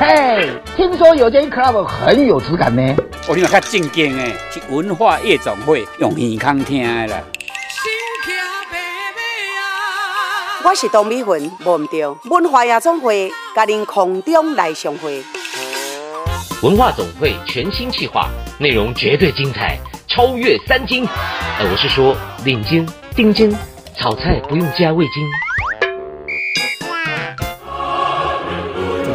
嘿，听说有间 club 很有质感呢。我另外较正经诶，是文化夜总会，用耳孔听的啦。我是董美云，忘唔掉文化夜总会，甲您空中来相会。文化总会全新企划，内容绝对精彩，超越三金。呃，我是说领金、丁金，炒菜不用加味精。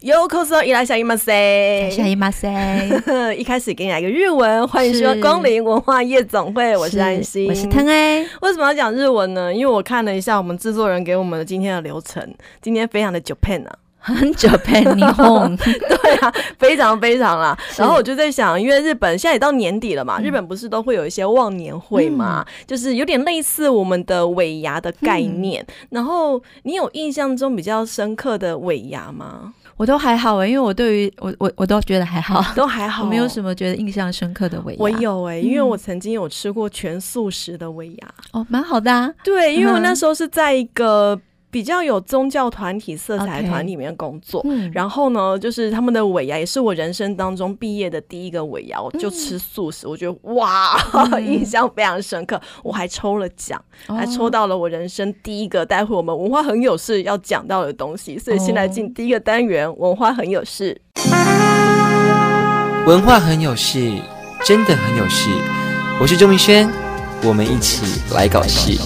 有口说，伊拉小姨妈塞，小姨妈塞。一开始给你来个日文，欢迎说光临文化夜总会，我是安心，我是腾哎。为什么要讲日文呢？因为我看了一下我们制作人给我们的今天的流程，今天非常的 Japan 啊，很 Japan 霓虹，对啊，非常非常啦。然后我就在想，因为日本现在也到年底了嘛，日本不是都会有一些忘年会嘛，嗯、就是有点类似我们的尾牙的概念。嗯、然后你有印象中比较深刻的尾牙吗？我都还好哎、欸，因为我对于我我我都觉得还好，都还好，我没有什么觉得印象深刻的尾牙。我有哎、欸，因为我曾经有吃过全素食的尾牙，哦，蛮好的啊。对，因为我那时候是在一个。比较有宗教团体色彩团里面工作，okay, 嗯、然后呢，就是他们的尾牙也是我人生当中毕业的第一个尾牙，我就吃素食，嗯、我觉得哇，嗯、印象非常深刻。我还抽了奖，哦、还抽到了我人生第一个，待会我们文化很有事要讲到的东西，所以先来进第一个单元，文化很有事。文化很有事，真的很有事。我是周明轩，我们一起来搞事。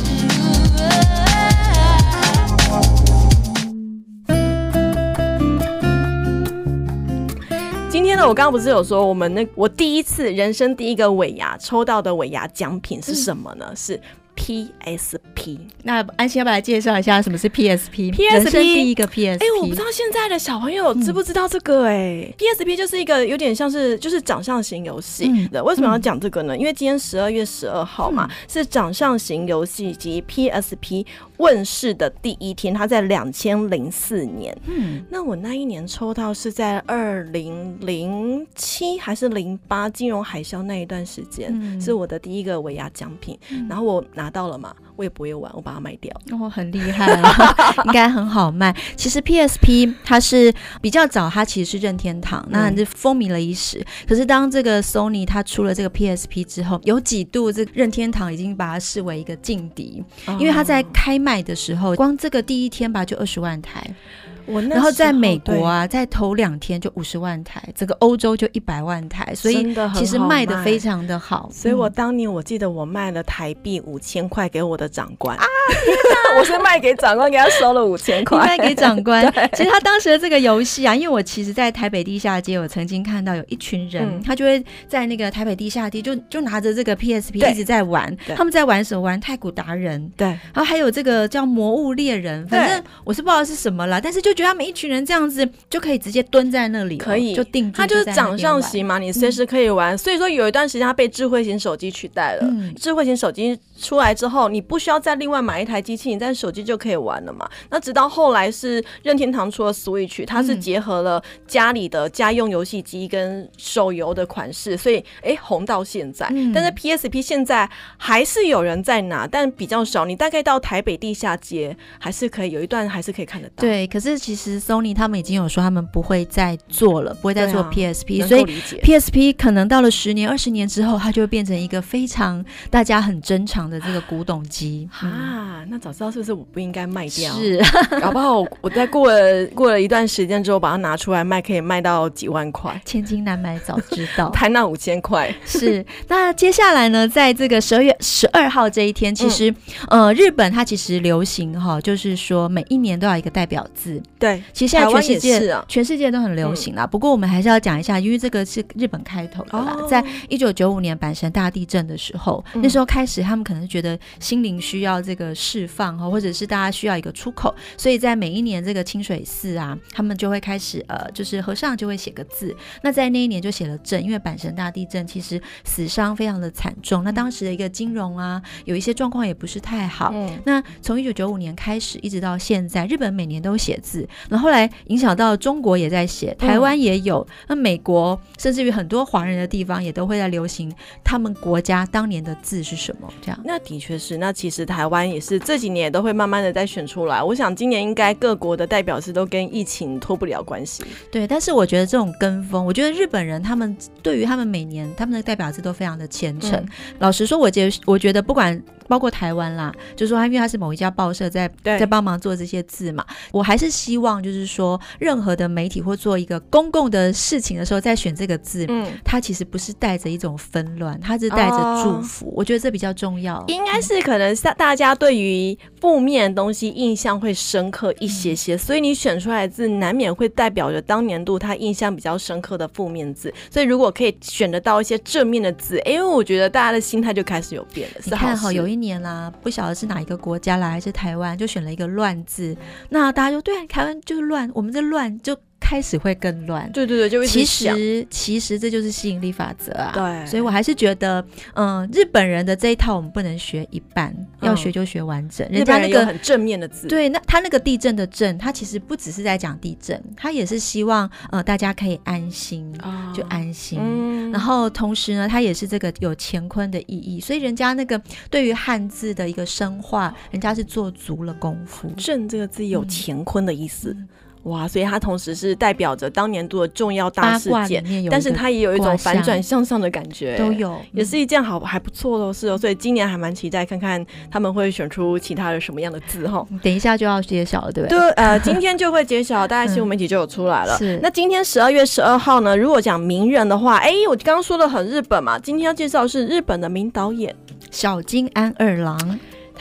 我刚刚不是有说，我们那我第一次人生第一个尾牙抽到的尾牙奖品是什么呢？嗯、是。PSP，那安心要不要来介绍一下什么是 PSP？PSP 人生第一个 PSP，哎、欸，我不知道现在的小朋友知不知道这个哎、欸。嗯、PSP 就是一个有点像是就是掌上型游戏的。嗯、为什么要讲这个呢？嗯、因为今天十二月十二号嘛，嗯、是掌上型游戏及 PSP 问世的第一天，它在两千零四年。嗯，那我那一年抽到是在二零零七还是零八金融海啸那一段时间，嗯、是我的第一个尾牙奖品。嗯、然后我拿到了嘛，我也不会玩，我把它卖掉。哦，很厉害啊，应该很好卖。其实 PSP 它是比较早，它其实是任天堂，那是风靡了一时。可是当这个 Sony 它出了这个 PSP 之后，有几度这任天堂已经把它视为一个劲敌，因为它在开卖卖的时候，光这个第一天吧就二十万台。然后在美国啊，在头两天就五十万台，整个欧洲就一百万台，所以其实卖的非常的好。所以我当年我记得我卖了台币五千块给我的长官啊，我是卖给长官，给他收了五千块，卖给长官。其实他当时的这个游戏啊，因为我其实，在台北地下街，我曾经看到有一群人，他就会在那个台北地下街就就拿着这个 PSP 一直在玩。他们在玩什么？玩太古达人，对，然后还有这个叫魔物猎人，反正我是不知道是什么啦，但是就。觉得他们一群人这样子就可以直接蹲在那里，可以就定住。他就是掌上型嘛，你随时可以玩。所以说有一段时间，它被智慧型手机取代了。智慧型手机出来之后，你不需要再另外买一台机器，你在手机就可以玩了嘛。那直到后来是任天堂出了 Switch，它是结合了家里的家用游戏机跟手游的款式，所以哎红到现在。但是 PSP 现在还是有人在拿，但比较少。你大概到台北地下街还是可以有一段还是可以看得到。对，可是。其实 Sony 他们已经有说他们不会再做了，不会再做 PSP，、啊、所以 PSP 可能到了十年、二十年之后，它就会变成一个非常大家很珍藏的这个古董机 啊。那早知道是不是我不应该卖掉？是，搞不好我在过了过了一段时间之后把它拿出来卖，可以卖到几万块，千金难买早知道，才那五千块。是。那接下来呢，在这个十二月十二号这一天，其实、嗯、呃，日本它其实流行哈，就是说每一年都要一个代表字。对，其实现在全世界全世界都很流行啦。嗯、不过我们还是要讲一下，因为这个是日本开头的啦。哦、在一九九五年阪神大地震的时候，嗯、那时候开始他们可能觉得心灵需要这个释放哈，或者是大家需要一个出口，所以在每一年这个清水寺啊，他们就会开始呃，就是和尚就会写个字。那在那一年就写了震，因为阪神大地震其实死伤非常的惨重，那当时的一个金融啊，有一些状况也不是太好。嗯、那从一九九五年开始一直到现在，日本每年都写字，然后后来影响到中国也在写，台湾也有，嗯、那美国甚至于很多华人的地方也都会在流行他们国家当年的字是什么这样。那的确是，那其实台湾也是这几年也都会慢慢的在选出来。我想今年应该各国的代表是都跟疫情脱不了关系。对，但是我觉得这种跟风，我觉得日本人他们对于他们每年他们的代表字都非常的虔诚。嗯、老实说，我觉我觉得不管。包括台湾啦，就是说他因为他是某一家报社在在帮忙做这些字嘛，我还是希望就是说，任何的媒体或做一个公共的事情的时候，在选这个字，嗯，它其实不是带着一种纷乱，它是带着祝福，哦、我觉得这比较重要。应该是可能大大家对于负面的东西印象会深刻一些些，嗯、所以你选出来的字难免会代表着当年度他印象比较深刻的负面字。所以如果可以选得到一些正面的字，因为我觉得大家的心态就开始有变了。你看好有一。年啦，不晓得是哪一个国家来，还是台湾，就选了一个乱字。那大家就对啊，台湾就乱，我们这乱就。开始会更乱，对对对，就其实其实这就是吸引力法则啊。对，所以我还是觉得，嗯，日本人的这一套我们不能学一半，嗯、要学就学完整。人家那个很正面的字，对，那他那个地震的震，他其实不只是在讲地震，他也是希望呃大家可以安心，哦、就安心。嗯、然后同时呢，他也是这个有乾坤的意义，所以人家那个对于汉字的一个深化，人家是做足了功夫。震这个字有乾坤的意思。嗯哇，所以它同时是代表着当年度的重要大事件，但是它也有一种反转向上的感觉，都有，也是一件好还不错的事哦。所以今年还蛮期待看看他们会选出其他的什么样的字哈。等一下就要揭晓了，对不对？对，呃，今天就会揭晓，大概新闻媒体就有出来了。是，那今天十二月十二号呢？如果讲名人的话，哎，我刚刚说的很日本嘛，今天要介绍的是日本的名导演小金安二郎。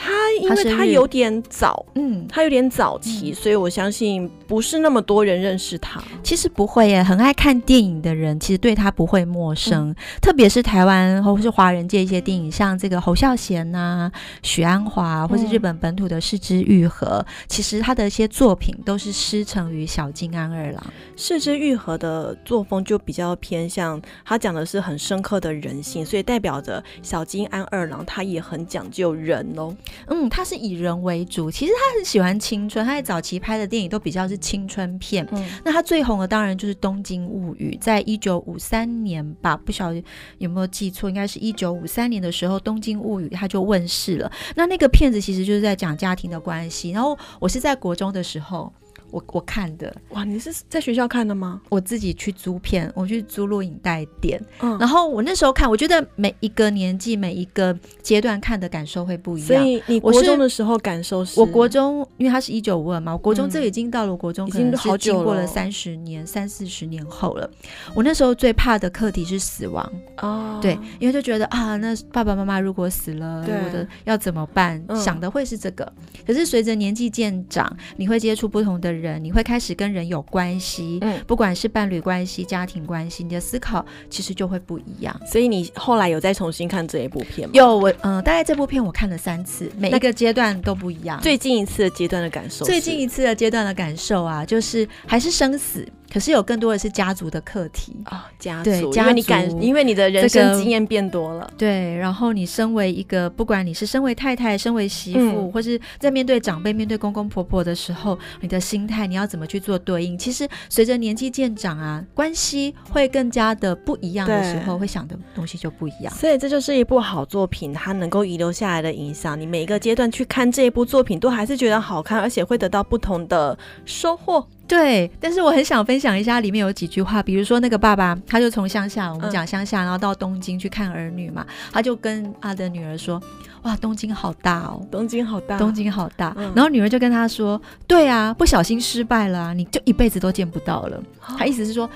他因为他有点早，嗯，他有点早期，嗯、所以我相信不是那么多人认识他。其实不会耶，很爱看电影的人，其实对他不会陌生。嗯、特别是台湾或是华人界一些电影，像这个侯孝贤呐、啊、许鞍华，或是日本本土的是枝裕和，嗯、其实他的一些作品都是师承于小金安二郎。是枝裕和的作风就比较偏向，他讲的是很深刻的人性，所以代表着小金安二郎他也很讲究人哦。嗯，他是以人为主，其实他很喜欢青春，他在早期拍的电影都比较是青春片。嗯，那他最红的当然就是《东京物语》，在一九五三年吧，不晓得有没有记错，应该是一九五三年的时候，《东京物语》他就问世了。那那个片子其实就是在讲家庭的关系。然后我是在国中的时候。我我看的哇，你是在学校看的吗？我自己去租片，我去租录影带店。嗯，然后我那时候看，我觉得每一个年纪、每一个阶段看的感受会不一样。所以你国中的时候感受是？我国中，因为它是一九五二嘛，我国中这已经到了国中，可能是经过了三十年、三四十年后了。我那时候最怕的课题是死亡哦，对，因为就觉得啊，那爸爸妈妈如果死了，我的要怎么办？想的会是这个。可是随着年纪渐长，你会接触不同的人。人，你会开始跟人有关系，嗯，不管是伴侣关系、家庭关系，你的思考其实就会不一样。所以你后来有再重新看这一部片吗？有，我嗯、呃，大概这部片我看了三次，每一个阶段都不一样。最近一次的阶段的感受，最近一次的阶段的感受啊，就是还是生死。可是有更多的是家族的课题啊、哦，家族，对，因为你感，因为你的人生经验变多了，对。然后你身为一个，不管你是身为太太、身为媳妇，嗯、或是在面对长辈、面对公公婆婆的时候，你的心态你要怎么去做对应？其实随着年纪渐长啊，关系会更加的不一样的时候，会想的东西就不一样。所以这就是一部好作品，它能够遗留下来的影响。你每一个阶段去看这一部作品，都还是觉得好看，而且会得到不同的收获。对，但是我很想分享一下里面有几句话，比如说那个爸爸，他就从乡下，我们讲乡下，然后到东京去看儿女嘛，他就跟他的女儿说：“哇，东京好大哦，东京好大，东京好大。”然后女儿就跟他说：“对啊，不小心失败了，你就一辈子都见不到了。”他意思是说，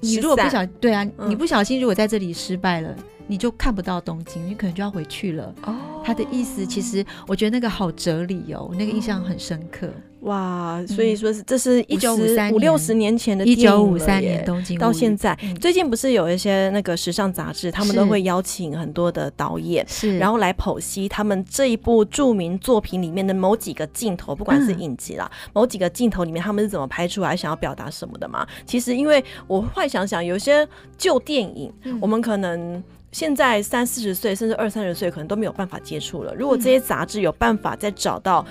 你如果不小，对啊，你不小心如果在这里失败了。你就看不到东京，你可能就要回去了。哦，他的意思其实我觉得那个好哲理哦，那个印象很深刻。哇，所以说是这是一九五三五六十年前的一九五三年东京到现在，最近不是有一些那个时尚杂志，他们都会邀请很多的导演，是然后来剖析他们这一部著名作品里面的某几个镜头，不管是影集啦，某几个镜头里面他们是怎么拍出来，想要表达什么的嘛？其实因为我会想想，有些旧电影，我们可能现在三四十岁甚至二三十岁，可能都没有办法接触了。如果这些杂志有办法再找到。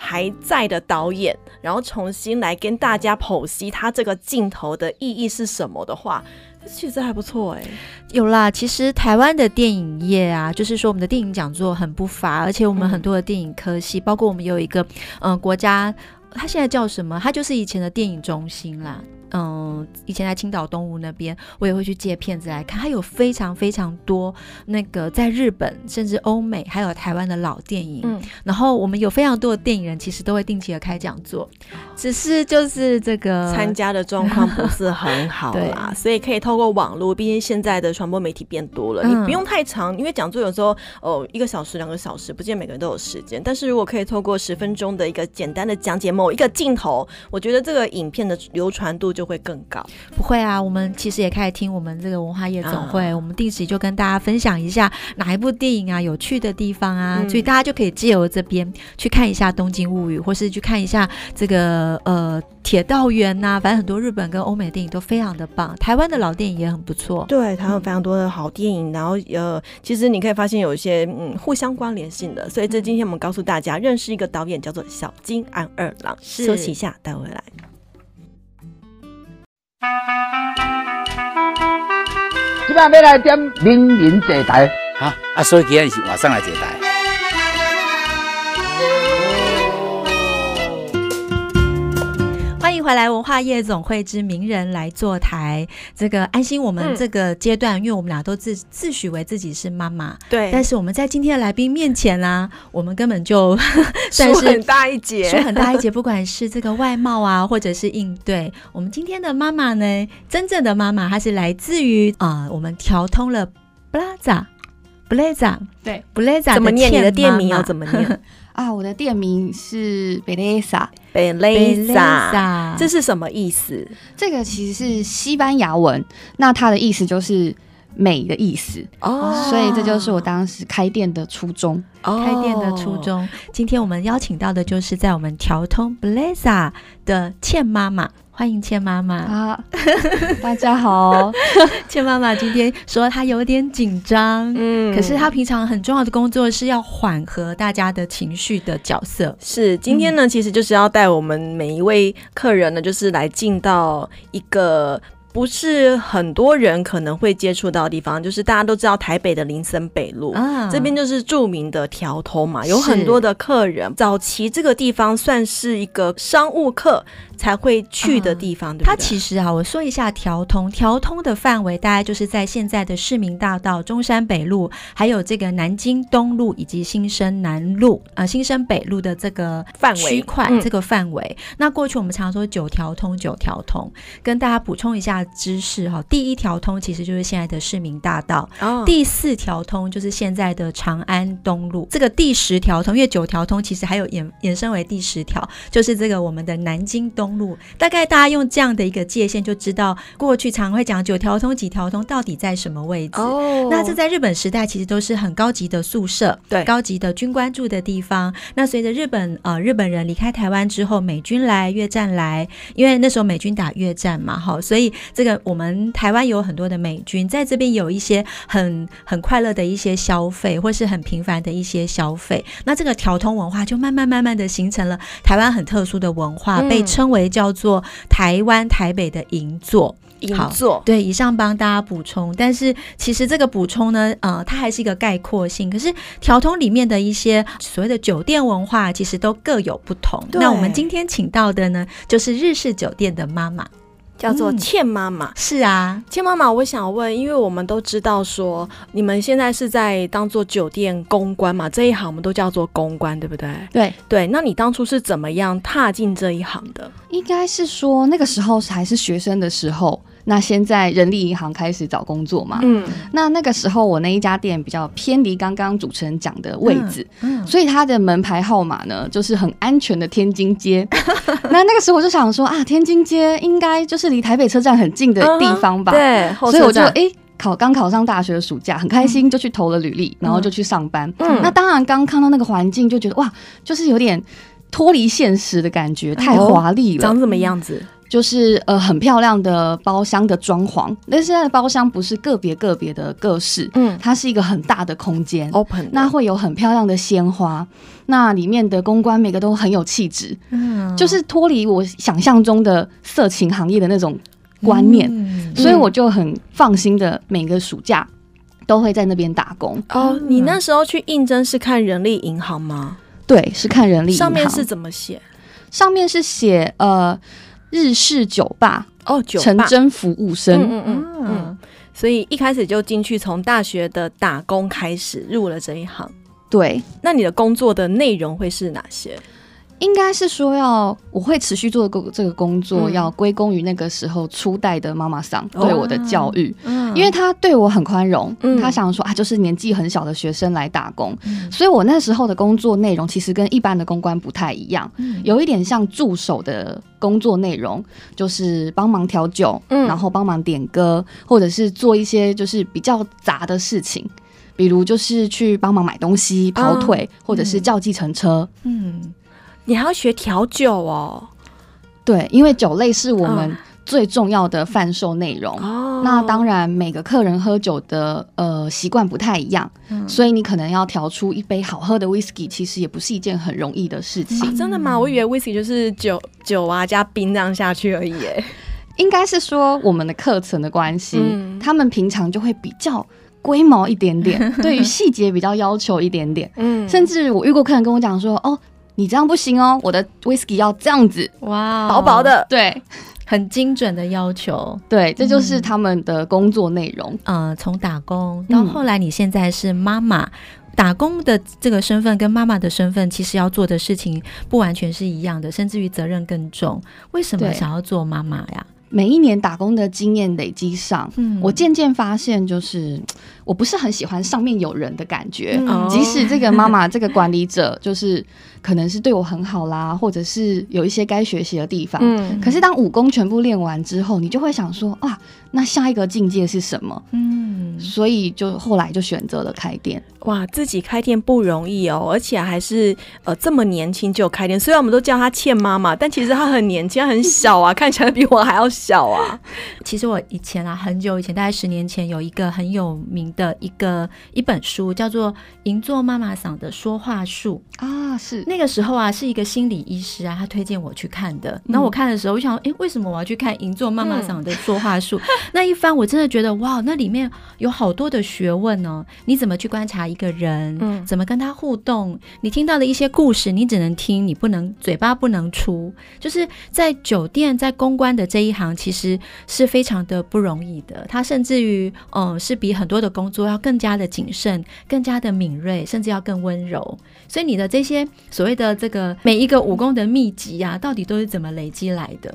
还在的导演，然后重新来跟大家剖析他这个镜头的意义是什么的话，其实还不错哎、欸。有啦，其实台湾的电影业啊，就是说我们的电影讲座很不乏，而且我们很多的电影科系，嗯、包括我们有一个嗯、呃、国家，它现在叫什么？它就是以前的电影中心啦。嗯，以前在青岛东吴那边，我也会去借片子来看。它有非常非常多那个在日本，甚至欧美，还有台湾的老电影。嗯，然后我们有非常多的电影人，其实都会定期的开讲座，只是就是这个参加的状况不是很好啦。所以可以透过网络，毕竟现在的传播媒体变多了，嗯、你不用太长，因为讲座有时候哦一个小时、两个小时，不见每个人都有时间。但是如果可以透过十分钟的一个简单的讲解某一个镜头，我觉得这个影片的流传度。就会更高，不会啊。我们其实也开始听我们这个文化夜总会，uh, 我们定时就跟大家分享一下哪一部电影啊有趣的地方啊，嗯、所以大家就可以借由这边去看一下《东京物语》，或是去看一下这个呃《铁道员》呐。反正很多日本跟欧美电影都非常的棒，台湾的老电影也很不错。对，台湾有非常多的好电影，然后呃，其实你可以发现有一些嗯互相关联性的。所以这今天我们告诉大家，认识一个导演叫做小金安二郎。是休息一下，待会来。今晚要来点名人坐台，啊啊！所以今天是晚上来坐台。回来，文化夜总会之名人来坐台。这个安心，我们这个阶段，嗯、因为我们俩都自自诩为自己是妈妈，对。但是我们在今天的来宾面前呢、啊，我们根本就 算是输很大一截，输很大一截。不管是这个外貌啊，或者是应对，我们今天的妈妈呢，真正的妈妈，她是来自于啊、呃，我们调通了 Blaza，Blaza，对，Blaza 怎么念？你的店名要怎么念？啊，我的店名是贝蕾莎，贝蕾莎，这是什么意思？这个其实是西班牙文，那它的意思就是美的意思哦，所以这就是我当时开店的初衷。哦、开店的初衷。今天我们邀请到的就是在我们调通 Blaza 的倩妈妈。欢迎倩妈妈啊！大家好，倩妈妈今天说她有点紧张，嗯，可是她平常很重要的工作是要缓和大家的情绪的角色。是今天呢，嗯、其实就是要带我们每一位客人呢，就是来进到一个。不是很多人可能会接触到的地方，就是大家都知道台北的林森北路，啊、这边就是著名的调通嘛，有很多的客人。早期这个地方算是一个商务客才会去的地方，啊、对？它其实啊，我说一下调通，调通的范围大概就是在现在的市民大道、中山北路，还有这个南京东路以及新生南路啊、呃、新生北路的这个范围区块，嗯、这个范围。那过去我们常说九条通，九条通，跟大家补充一下。知识哈，第一条通其实就是现在的市民大道，哦、第四条通就是现在的长安东路，这个第十条通，因为九条通其实还有衍衍生为第十条，就是这个我们的南京东路。大概大家用这样的一个界限就知道，过去常会讲九条通几条通到底在什么位置。哦，那这在日本时代其实都是很高级的宿舍，对，高级的军官住的地方。那随着日本呃日本人离开台湾之后，美军来越战来，因为那时候美军打越战嘛，哈，所以这个。我们台湾有很多的美军在这边有一些很很快乐的一些消费，或是很频繁的一些消费。那这个调通文化就慢慢慢慢的形成了台湾很特殊的文化，嗯、被称为叫做台湾台北的银座。银座。对，以上帮大家补充。但是其实这个补充呢，呃，它还是一个概括性。可是调通里面的一些所谓的酒店文化，其实都各有不同。那我们今天请到的呢，就是日式酒店的妈妈。叫做倩妈妈，是啊，倩妈妈，我想问，因为我们都知道说，你们现在是在当做酒店公关嘛，这一行我们都叫做公关，对不对？对对，那你当初是怎么样踏进这一行的？应该是说那个时候还是学生的时候。那先在人力银行开始找工作嘛。嗯，那那个时候我那一家店比较偏离刚刚主持人讲的位置，嗯，所以它的门牌号码呢，就是很安全的天津街。那那个时候我就想说啊，天津街应该就是离台北车站很近的地方吧？对，所以我就哎。考刚考上大学的暑假，很开心，就去投了履历，嗯、然后就去上班。嗯，那当然刚看到那个环境，就觉得哇，就是有点脱离现实的感觉，太华丽了。长什么样子？就是呃，很漂亮的包厢的装潢，但现在的包厢不是个别个别的各式，嗯，它是一个很大的空间，open，那会有很漂亮的鲜花，那里面的公关每个都很有气质，嗯，就是脱离我想象中的色情行业的那种。观念，嗯、所以我就很放心的每个暑假都会在那边打工。哦，你那时候去应征是看人力银行吗？对，是看人力银行。上面是怎么写？上面是写呃日式酒吧哦，酒吧成真服务生。嗯嗯嗯嗯。所以一开始就进去，从大学的打工开始入了这一行。对，那你的工作的内容会是哪些？应该是说要我会持续做这个工作，要归功于那个时候初代的妈妈桑对我的教育，因为他对我很宽容，他想说啊，就是年纪很小的学生来打工，所以我那时候的工作内容其实跟一般的公关不太一样，有一点像助手的工作内容，就是帮忙调酒，然后帮忙点歌，或者是做一些就是比较杂的事情，比如就是去帮忙买东西、跑腿，或者是叫计程车，嗯。你还要学调酒哦？对，因为酒类是我们最重要的贩售内容。哦，那当然每个客人喝酒的呃习惯不太一样，嗯、所以你可能要调出一杯好喝的 whisky，其实也不是一件很容易的事情。啊、真的吗？我以为 whisky 就是酒酒啊加冰这样下去而已。哎，应该是说我们的课程的关系，嗯、他们平常就会比较龟毛一点点，对于细节比较要求一点点。嗯，甚至我遇过客人跟我讲说，哦。你这样不行哦，我的 whisky 要这样子，哇，薄薄的，对，很精准的要求，对，这就是他们的工作内容。嗯，从、呃、打工到后来，你现在是妈妈，嗯、打工的这个身份跟妈妈的身份，其实要做的事情不完全是一样的，甚至于责任更重。为什么想要做妈妈呀？每一年打工的经验累积上，嗯，我渐渐发现，就是我不是很喜欢上面有人的感觉，嗯、即使这个妈妈这个管理者就是。可能是对我很好啦，或者是有一些该学习的地方。嗯，可是当武功全部练完之后，你就会想说，哇，那下一个境界是什么？嗯，所以就后来就选择了开店。哇，自己开店不容易哦，而且还是呃这么年轻就开店。虽然我们都叫她倩妈妈，但其实她很年轻，很小啊，看起来比我还要小啊。其实我以前啊，很久以前，大概十年前，有一个很有名的一个一本书，叫做《银座妈妈嗓的说话术》啊，是。那个时候啊，是一个心理医师啊，他推荐我去看的。然后我看的时候，我想，哎，为什么我要去看银座妈妈桑的说话术？嗯、那一番我真的觉得，哇，那里面有好多的学问哦。你怎么去观察一个人？嗯，怎么跟他互动？你听到的一些故事，你只能听，你不能嘴巴不能出。就是在酒店，在公关的这一行，其实是非常的不容易的。他甚至于，嗯，是比很多的工作要更加的谨慎，更加的敏锐，甚至要更温柔。所以你的这些。所谓的这个每一个武功的秘籍啊，到底都是怎么累积来的？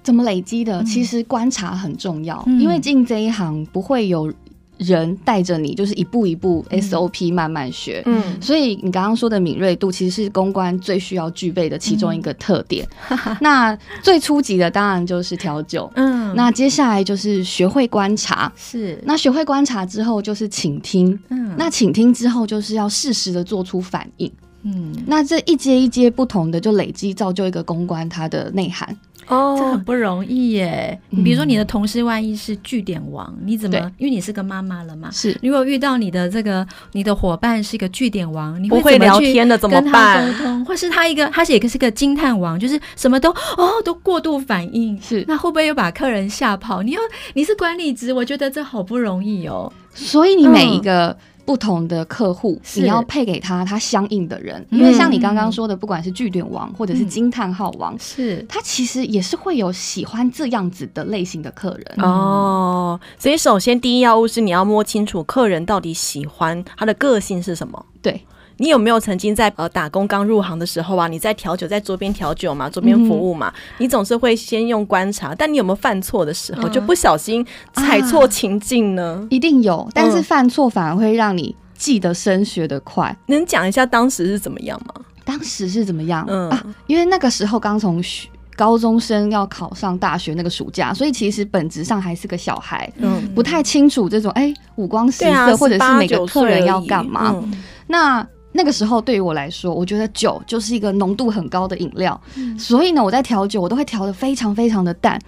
怎么累积的？其实观察很重要，嗯、因为进这一行不会有人带着你，就是一步一步 SOP 慢慢学。嗯，所以你刚刚说的敏锐度，其实是公关最需要具备的其中一个特点。嗯、那最初级的当然就是调酒。嗯，那接下来就是学会观察。是，那学会观察之后就是倾听。嗯，那倾听之后就是要适时的做出反应。嗯，那这一阶一阶不同的，就累积造就一个公关它的内涵哦，这很不容易耶。比如说你的同事万一是据点王，你怎么？因为你是个妈妈了嘛。是，如果遇到你的这个你的伙伴是一个据点王，你会，不会聊天的怎么办？沟通，或是他一个，他也是个惊叹王，就是什么都哦都过度反应。是，那会不会又把客人吓跑？你又你是管理职，我觉得这好不容易哦。所以你每一个。嗯不同的客户，你要配给他他相应的人，嗯、因为像你刚刚说的，不管是据点王或者是惊叹号王，是、嗯、他其实也是会有喜欢这样子的类型的客人。哦。所以首先第一要务是你要摸清楚客人到底喜欢他的个性是什么。对，你有没有曾经在呃打工刚入行的时候啊，你在调酒，在桌边调酒嘛，桌边服务嘛，嗯、你总是会先用观察，但你有没有犯错的时候，嗯、就不小心踩错情境呢？啊、一定有，但是犯错反而会让你记得深，学的快。嗯、能讲一下当时是怎么样吗？当时是怎么样？嗯啊，因为那个时候刚从学。高中生要考上大学那个暑假，所以其实本质上还是个小孩，嗯，不太清楚这种哎、欸、五光十色，啊、或者是每个客人要干嘛。嗯、那那个时候对于我来说，我觉得酒就是一个浓度很高的饮料，嗯、所以呢，我在调酒我都会调的非常非常的淡。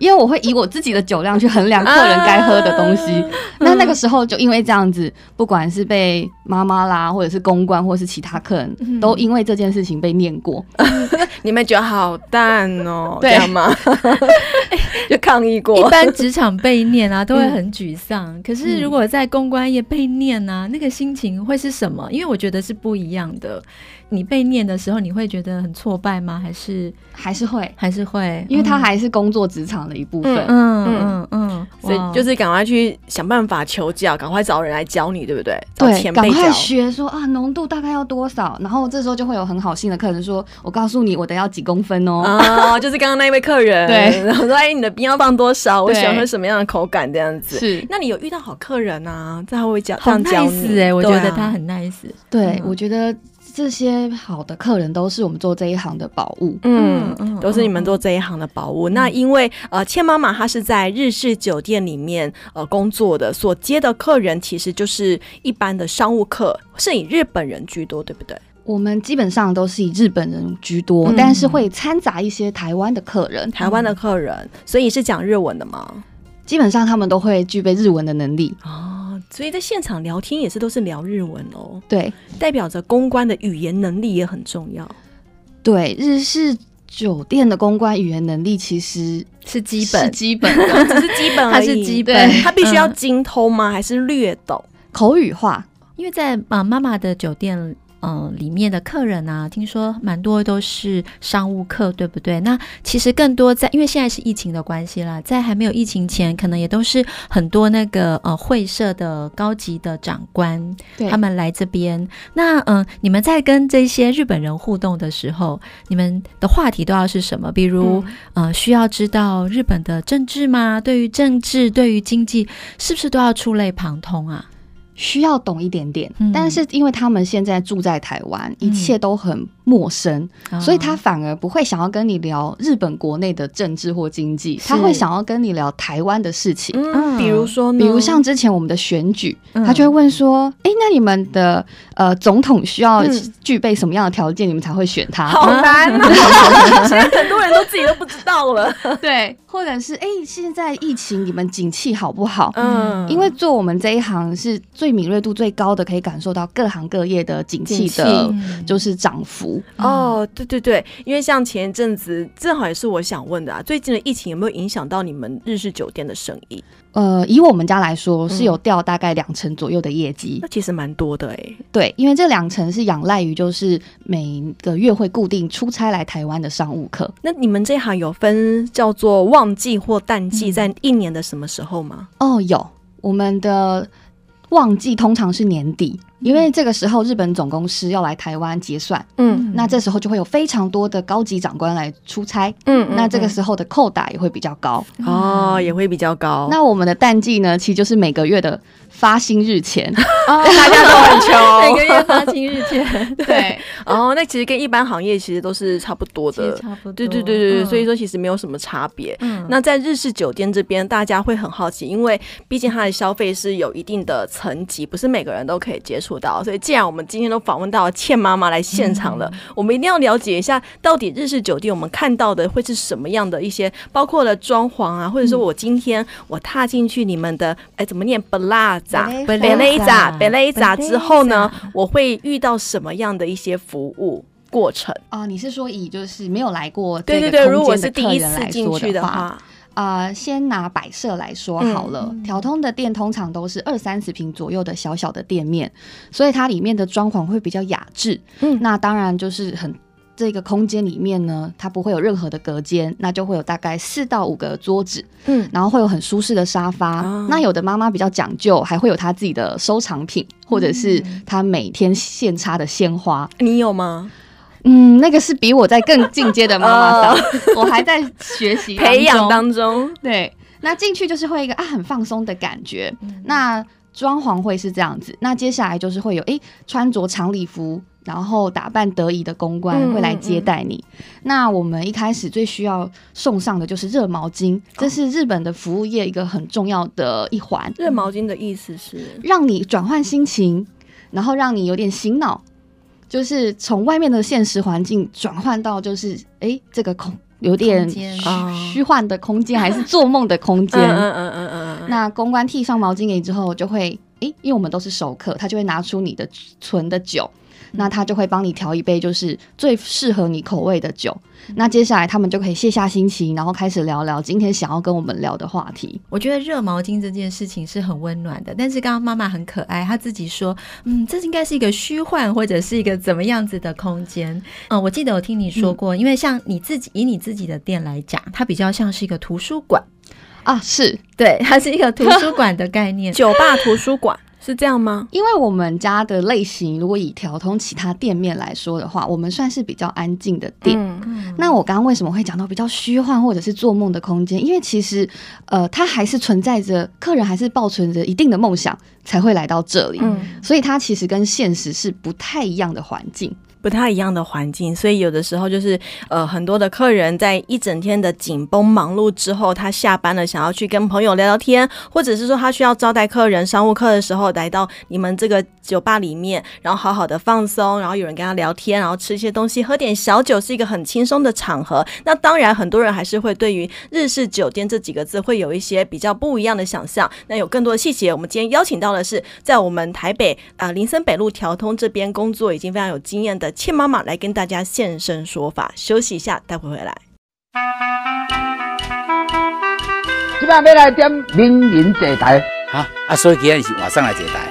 因为我会以我自己的酒量去衡量客人该喝的东西，那那个时候就因为这样子，不管是被妈妈啦，或者是公关，或者是其他客人，都因为这件事情被念过。你们酒好淡哦，对吗？就抗议过。一般职场被念啊，都会很沮丧。可是如果在公关业被念啊，那个心情会是什么？因为我觉得是不一样的。你被念的时候，你会觉得很挫败吗？还是还是会还是会？因为他还是工作职场的一部分。嗯嗯嗯，嗯，所以就是赶快去想办法求教，赶快找人来教你，对不对？对，赶快学说啊，浓度大概要多少？然后这时候就会有很好心的客人说：“我告诉你，我的要几公分哦。”啊，就是刚刚那一位客人。对，然后说：“哎，你的冰要放多少？我喜欢喝什么样的口感？这样子。”是。那你有遇到好客人啊？这样会教这样教你？哎，我觉得他很 nice。对，我觉得。这些好的客人都是我们做这一行的宝物，嗯，都是你们做这一行的宝物。嗯、那因为呃，倩妈妈她是在日式酒店里面呃工作的，所接的客人其实就是一般的商务客，是以日本人居多，对不对？我们基本上都是以日本人居多，嗯、但是会掺杂一些台湾的客人，台湾的客人，所以是讲日文的吗？基本上他们都会具备日文的能力哦。所以在现场聊天也是都是聊日文哦，对，代表着公关的语言能力也很重要。对，日式酒店的公关语言能力其实是基本，是基本的，只是基本而已，它是基本，它必须要精通吗？还是略懂口语化？因为在啊妈妈的酒店。嗯，里面的客人啊，听说蛮多都是商务客，对不对？那其实更多在，因为现在是疫情的关系啦，在还没有疫情前，可能也都是很多那个呃会社的高级的长官，对他们来这边。那嗯，你们在跟这些日本人互动的时候，你们的话题都要是什么？比如，嗯、呃，需要知道日本的政治吗？对于政治，对于经济，是不是都要触类旁通啊？需要懂一点点，嗯、但是因为他们现在住在台湾，嗯、一切都很陌生，嗯、所以他反而不会想要跟你聊日本国内的政治或经济，他会想要跟你聊台湾的事情。嗯，比如说呢，比如像之前我们的选举，嗯、他就会问说：“哎、欸，那你们的呃总统需要具备什么样的条件，你们才会选他？”好难啊！现在很多人都自己都不知道了。对，或者是哎、欸，现在疫情你们景气好不好？嗯，因为做我们这一行是最。敏锐度最高的，可以感受到各行各业的景气的，就是涨幅。哦，对对对，因为像前一阵子，正好也是我想问的啊，最近的疫情有没有影响到你们日式酒店的生意？呃，以我们家来说，是有掉大概两成左右的业绩，那其实蛮多的哎。对，因为这两成是仰赖于就是每个月会固定出差来台湾的商务客。那你们这行有分叫做旺季或淡季，在一年的什么时候吗？哦，有，我们的。旺季通常是年底，因为这个时候日本总公司要来台湾结算，嗯，那这时候就会有非常多的高级长官来出差，嗯，那这个时候的扣打也会比较高，哦，也会比较高。那我们的淡季呢，其实就是每个月的。发薪日前，大家都很穷，每个月发薪日前，对。然后那其实跟一般行业其实都是差不多的，差不多。对对对对，所以说其实没有什么差别。嗯。那在日式酒店这边，大家会很好奇，因为毕竟它的消费是有一定的层级，不是每个人都可以接触到。所以既然我们今天都访问到倩妈妈来现场了，我们一定要了解一下，到底日式酒店我们看到的会是什么样的一些，包括了装潢啊，或者说我今天我踏进去你们的，哎，怎么念？不辣。咋？贝雷扎，贝雷扎之后呢，我会遇到什么样的一些服务过程啊？你是说以就是没有来过对对对，如果是第一次进去的话，啊，先拿摆设来说好了。条通的店通常都是二三十平左右的小小的店面，所以它里面的装潢会比较雅致。嗯，那当然就是很。这个空间里面呢，它不会有任何的隔间，那就会有大概四到五个桌子，嗯，然后会有很舒适的沙发。哦、那有的妈妈比较讲究，还会有她自己的收藏品，或者是她每天现插的鲜花。你有吗？嗯，那个是比我在更进阶的妈妈 桑，我还在学习培养当中。对，那进去就是会一个啊很放松的感觉。嗯、那装潢会是这样子，那接下来就是会有诶穿着长礼服，然后打扮得宜的公关会来接待你。嗯嗯、那我们一开始最需要送上的就是热毛巾，这是日本的服务业一个很重要的一环。热毛巾的意思是让你转换心情，然后让你有点醒脑。就是从外面的现实环境转换到，就是哎，这个空有点虚幻的空间，还是做梦的空间？嗯嗯嗯嗯嗯。那公关替上毛巾给你之后，就会哎，因为我们都是熟客，他就会拿出你的存的酒。那他就会帮你调一杯，就是最适合你口味的酒。嗯、那接下来他们就可以卸下心情，然后开始聊聊今天想要跟我们聊的话题。我觉得热毛巾这件事情是很温暖的，但是刚刚妈妈很可爱，她自己说，嗯，这应该是一个虚幻或者是一个怎么样子的空间。嗯，我记得我听你说过，嗯、因为像你自己以你自己的店来讲，它比较像是一个图书馆啊，是对，它是一个图书馆的概念，酒吧图书馆。是这样吗？因为我们家的类型，如果以调通其他店面来说的话，我们算是比较安静的店。嗯、那我刚刚为什么会讲到比较虚幻或者是做梦的空间？因为其实，呃，它还是存在着客人还是抱存着一定的梦想才会来到这里，嗯、所以它其实跟现实是不太一样的环境。不太一样的环境，所以有的时候就是呃，很多的客人在一整天的紧绷忙碌之后，他下班了，想要去跟朋友聊聊天，或者是说他需要招待客人、商务客的时候，来到你们这个酒吧里面，然后好好的放松，然后有人跟他聊天，然后吃一些东西，喝点小酒，是一个很轻松的场合。那当然，很多人还是会对于日式酒店这几个字会有一些比较不一样的想象。那有更多的细节，我们今天邀请到的是在我们台北啊、林森北路条通这边工作已经非常有经验的。倩妈妈来跟大家现身说法，休息一下，待会回来。今晚要来点名人坐台，啊啊，所以今天是晚上来坐台。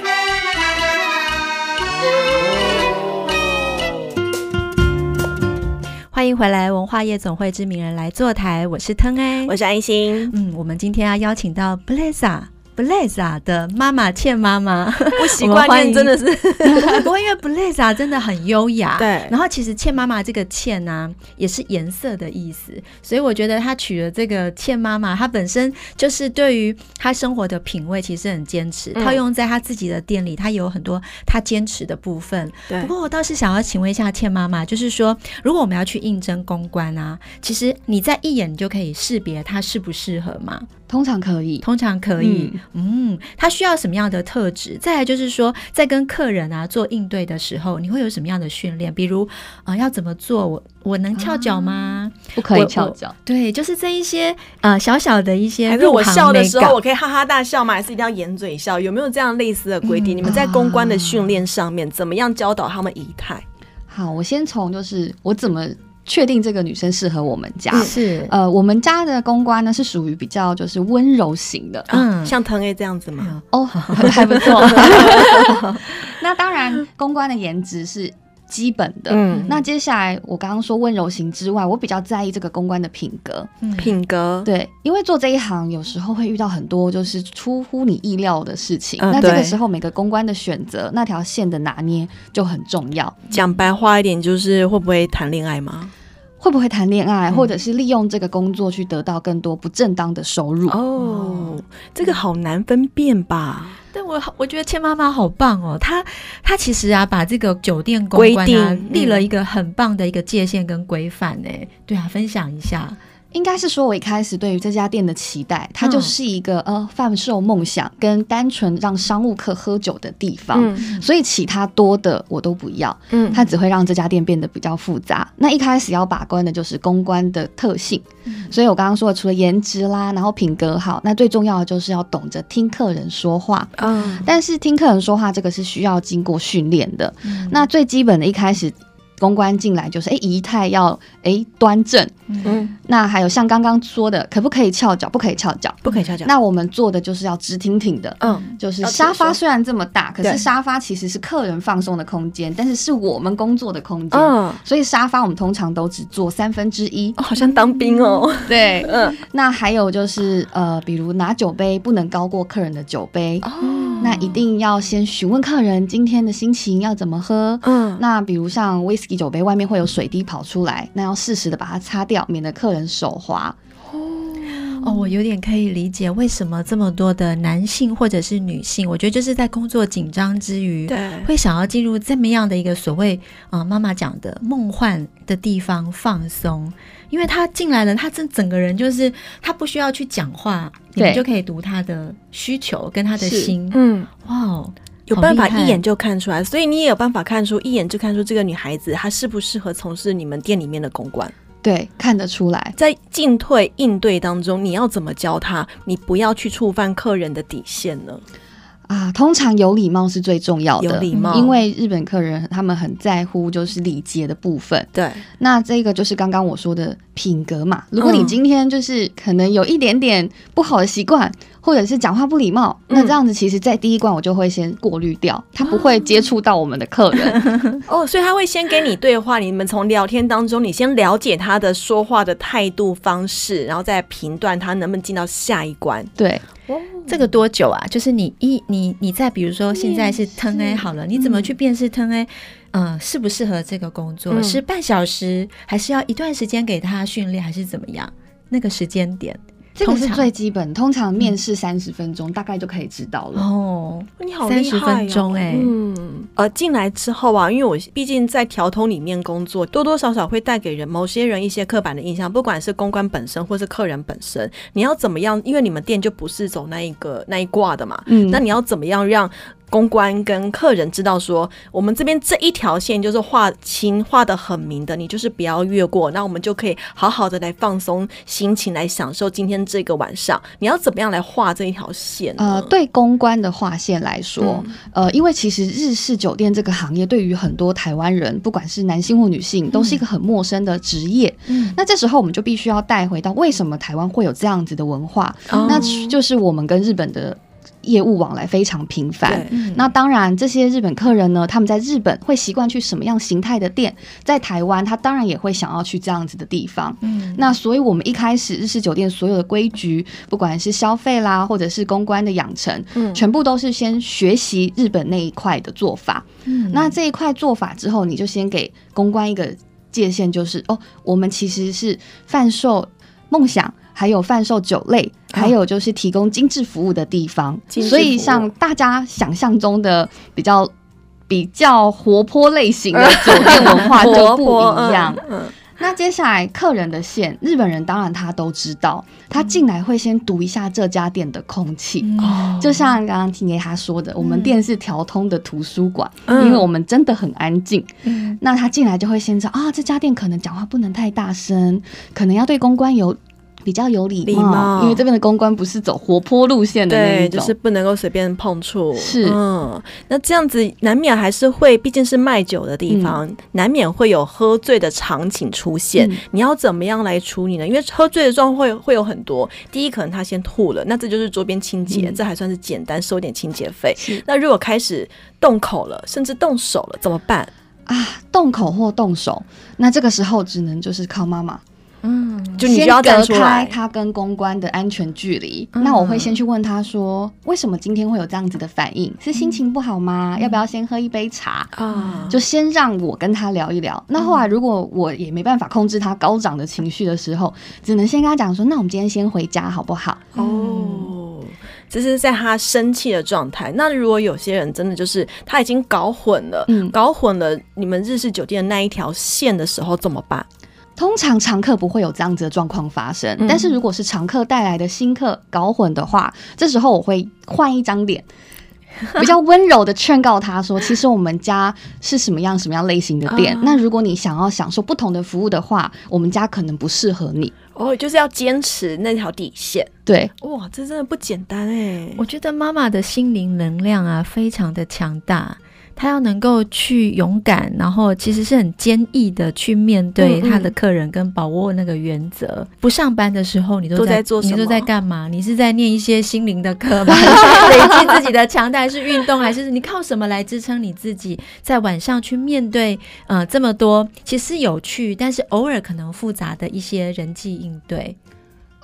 欢迎回来，文化夜总会之名人来坐台，我是腾哎我是安心。嗯，我们今天要邀请到 Belleza。Belleza 的妈妈倩妈妈，不习惯念真的是，不过因为 Belleza 真的很优雅，对。然后其实倩妈妈这个倩呢、啊，也是颜色的意思，所以我觉得她取了这个倩妈妈，她本身就是对于她生活的品味其实很坚持，套、嗯、用在她自己的店里，她有很多她坚持的部分。对。不过我倒是想要请问一下倩妈妈，就是说，如果我们要去应征公关啊，其实你在一眼你就可以识别她适不适合吗？通常可以，通常可以。嗯，他需要什么样的特质？再来就是说，在跟客人啊做应对的时候，你会有什么样的训练？比如啊、呃，要怎么做？我我能翘脚吗？啊、不可以翘脚。对，就是这一些呃小小的一些。还是我笑的时候，我可以哈哈大笑吗？还是一定要掩嘴笑？有没有这样类似的规定？嗯、你们在公关的训练上面，怎么样教导他们仪态？好，我先从就是我怎么。确定这个女生适合我们家是呃，我们家的公关呢是属于比较就是温柔型的，嗯，像腾 A 这样子吗？哦，还不错。那当然，公关的颜值是。基本的，嗯，那接下来我刚刚说温柔型之外，我比较在意这个公关的品格，嗯、品格，对，因为做这一行有时候会遇到很多就是出乎你意料的事情，嗯、那这个时候每个公关的选择那条线的拿捏就很重要。讲白话一点，就是会不会谈恋爱吗？会不会谈恋爱，或者是利用这个工作去得到更多不正当的收入？哦，这个好难分辨吧？但我我觉得千妈妈好棒哦，她她其实啊，把这个酒店公关啊定立了一个很棒的一个界限跟规范呢。对啊，分享一下。应该是说，我一开始对于这家店的期待，它就是一个、嗯、呃贩售梦想跟单纯让商务客喝酒的地方，嗯、所以其他多的我都不要。嗯，它只会让这家店变得比较复杂。那一开始要把关的就是公关的特性，嗯、所以我刚刚说的，除了颜值啦，然后品格好，那最重要的就是要懂得听客人说话。嗯，但是听客人说话这个是需要经过训练的。嗯、那最基本的一开始。公关进来就是哎，仪态要哎端正，嗯，那还有像刚刚说的，可不可以翘脚？不可以翘脚，不可以翘脚。那我们做的就是要直挺挺的，嗯，就是沙发虽然这么大，可是沙发其实是客人放松的空间，但是是我们工作的空间，嗯，所以沙发我们通常都只坐三分之一，好像当兵哦。对，嗯，那还有就是呃，比如拿酒杯不能高过客人的酒杯，哦，那一定要先询问客人今天的心情要怎么喝，嗯，那比如像 whisky 酒杯外面会有水滴跑出来，那要适时的把它擦掉，免得客人手滑。哦，我有点可以理解为什么这么多的男性或者是女性，我觉得就是在工作紧张之余，对，会想要进入这么样的一个所谓啊，妈妈讲的梦幻的地方放松，因为他进来了，他这整个人就是他不需要去讲话，你们就可以读他的需求跟他的心，嗯，哇哦。有办法一眼就看出来，所以你也有办法看出一眼就看出这个女孩子她适不适合从事你们店里面的公关。对，看得出来。在进退应对当中，你要怎么教她？你不要去触犯客人的底线呢？啊，通常有礼貌是最重要的，有礼貌，因为日本客人他们很在乎就是礼节的部分。对，那这个就是刚刚我说的品格嘛。如果你今天就是可能有一点点不好的习惯，嗯、或者是讲话不礼貌，嗯、那这样子其实在第一关我就会先过滤掉，他不会接触到我们的客人。哦，所以他会先跟你对话，你们从聊天当中，你先了解他的说话的态度方式，然后再评断他能不能进到下一关。对。这个多久啊？就是你一你你在比如说现在是 turn A 好了，你怎么去辨识 turn A？嗯，适不适合这个工作？嗯、是半小时，还是要一段时间给他训练，还是怎么样？那个时间点。这个是最基本，通常面试三十分钟，嗯、大概就可以知道了。哦，你好厉害哦！三十分钟哎，嗯，呃，进来之后啊，因为我毕竟在调通里面工作，多多少少会带给人某些人一些刻板的印象，不管是公关本身或是客人本身，你要怎么样？因为你们店就不是走那一个那一挂的嘛，嗯，那你要怎么样让？公关跟客人知道说，我们这边这一条线就是划清、划得很明的，你就是不要越过，那我们就可以好好的来放松心情，来享受今天这个晚上。你要怎么样来画这一条线？呃，对公关的划线来说，嗯、呃，因为其实日式酒店这个行业对于很多台湾人，不管是男性或女性，都是一个很陌生的职业。嗯，那这时候我们就必须要带回到为什么台湾会有这样子的文化，嗯、那就是我们跟日本的。业务往来非常频繁，嗯、那当然这些日本客人呢，他们在日本会习惯去什么样形态的店，在台湾他当然也会想要去这样子的地方。嗯，那所以我们一开始日式酒店所有的规矩，不管是消费啦，或者是公关的养成，嗯，全部都是先学习日本那一块的做法。嗯，那这一块做法之后，你就先给公关一个界限，就是哦，我们其实是贩售梦想。还有贩售酒类，还有就是提供精致服务的地方，哦、所以像大家想象中的比较比较活泼类型的酒店文化 就不一样。嗯，那接下来客人的线，日本人当然他都知道，他进来会先读一下这家店的空气，嗯、就像刚刚听给他说的，我们店是调通的图书馆，嗯、因为我们真的很安静。嗯，那他进来就会先知道啊，这家店可能讲话不能太大声，可能要对公关有。比较有礼貌，貌因为这边的公关不是走活泼路线的那一种，就是不能够随便碰触。是，嗯，那这样子难免还是会，毕竟是卖酒的地方，嗯、难免会有喝醉的场景出现。嗯、你要怎么样来处理呢？因为喝醉的状况会会有很多。第一，可能他先吐了，那这就是桌边清洁，嗯、这还算是简单，收点清洁费。那如果开始动口了，甚至动手了，怎么办啊？动口或动手，那这个时候只能就是靠妈妈。嗯，就你就要隔开他跟公关的安全距离。嗯、那我会先去问他说，为什么今天会有这样子的反应？是心情不好吗？嗯、要不要先喝一杯茶啊？就先让我跟他聊一聊。嗯、那后来如果我也没办法控制他高涨的情绪的时候，只能先跟他讲说，那我们今天先回家好不好？哦，这是在他生气的状态。那如果有些人真的就是他已经搞混了，嗯、搞混了你们日式酒店的那一条线的时候怎么办？通常常客不会有这样子的状况发生，嗯、但是如果是常客带来的新客搞混的话，这时候我会换一张脸，比较温柔的劝告他说：“其实我们家是什么样什么样类型的店，嗯、那如果你想要享受不同的服务的话，我们家可能不适合你。”哦，就是要坚持那条底线。对，哇，这真的不简单哎！我觉得妈妈的心灵能量啊，非常的强大。他要能够去勇敢，然后其实是很坚毅的去面对他的客人，跟把握那个原则。嗯嗯，不上班的时候，你都在，做什么？你都在干嘛？你是在念一些心灵的课吗？累积自己的强大，还是运动，还是你靠什么来支撑你自己？在晚上去面对呃这么多，其实有趣，但是偶尔可能复杂的一些人际应对。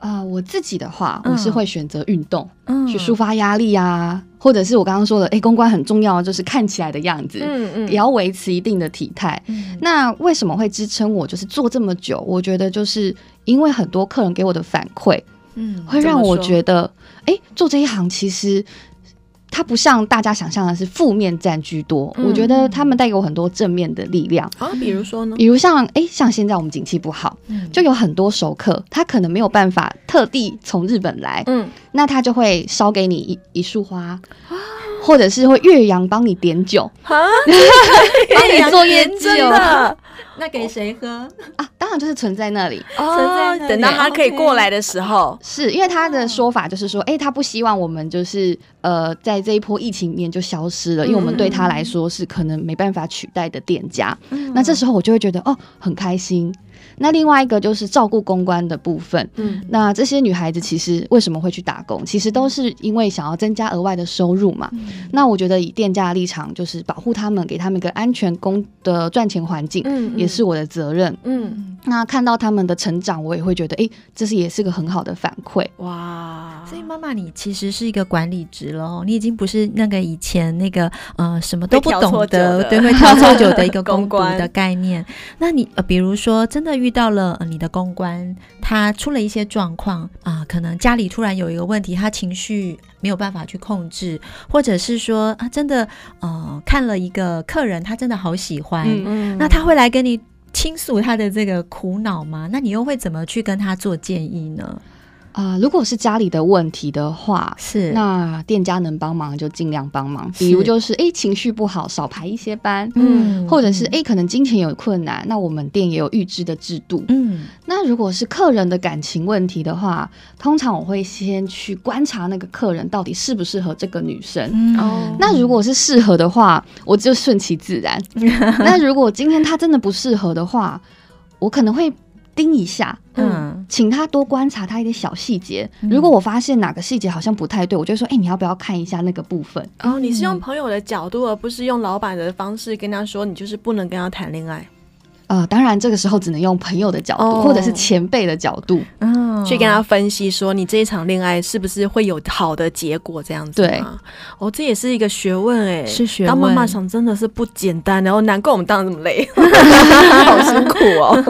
啊、呃，我自己的话，我是会选择运动，嗯，去抒发压力啊，或者是我刚刚说的，哎，公关很重要，就是看起来的样子，嗯嗯，也要维持一定的体态。嗯、那为什么会支撑我，就是做这么久？我觉得就是因为很多客人给我的反馈，嗯，会让我觉得，哎，做这一行其实。它不像大家想象的是负面占居多，嗯、我觉得他们带给我很多正面的力量。啊，比如说呢，比如像哎、欸，像现在我们景气不好，嗯、就有很多熟客，他可能没有办法特地从日本来，嗯，那他就会烧给你一一束花，啊、或者是会岳阳帮你点酒，帮你做烟酒。那给谁喝啊？当然就是存在那里哦。存在那里，等到他可以过来的时候，是因为他的说法就是说，哎、欸，他不希望我们就是呃，在这一波疫情里面就消失了，嗯、因为我们对他来说是可能没办法取代的店家。嗯、那这时候我就会觉得哦，很开心。那另外一个就是照顾公关的部分，嗯，那这些女孩子其实为什么会去打工？其实都是因为想要增加额外的收入嘛。嗯、那我觉得以店家的立场，就是保护他们，给他们一个安全工的赚钱环境，嗯，也是我的责任，嗯。那看到他们的成长，我也会觉得，哎、欸，这是也是个很好的反馈。哇，所以妈妈，你其实是一个管理职了，你已经不是那个以前那个呃什么都不懂得，对，会挑错酒的一个 公关的概念。那你呃，比如说真的遇到了、呃、你的公关，他出了一些状况啊、呃，可能家里突然有一个问题，他情绪没有办法去控制，或者是说啊，真的呃看了一个客人，他真的好喜欢，嗯嗯，那他会来跟你倾诉他的这个苦恼吗？那你又会怎么去跟他做建议呢？啊、呃，如果是家里的问题的话，是那店家能帮忙就尽量帮忙。比如就是哎情绪不好，少排一些班，嗯，或者是哎可能金钱有困难，那我们店也有预支的制度，嗯。那如果是客人的感情问题的话，通常我会先去观察那个客人到底适不适合这个女生。哦、嗯，那如果是适合的话，我就顺其自然。那如果今天他真的不适合的话，我可能会。盯一下，嗯，请他多观察他一点小细节。嗯、如果我发现哪个细节好像不太对，我就说，哎、欸，你要不要看一下那个部分？哦，你是用朋友的角度，而不是用老板的方式跟他说，你就是不能跟他谈恋爱。呃，当然这个时候只能用朋友的角度，哦、或者是前辈的角度，嗯，去跟他分析说，你这一场恋爱是不是会有好的结果这样子？对，哦，这也是一个学问哎，是学问。当妈妈想真的是不简单，然后难怪我们当的这么累 好辛苦哦。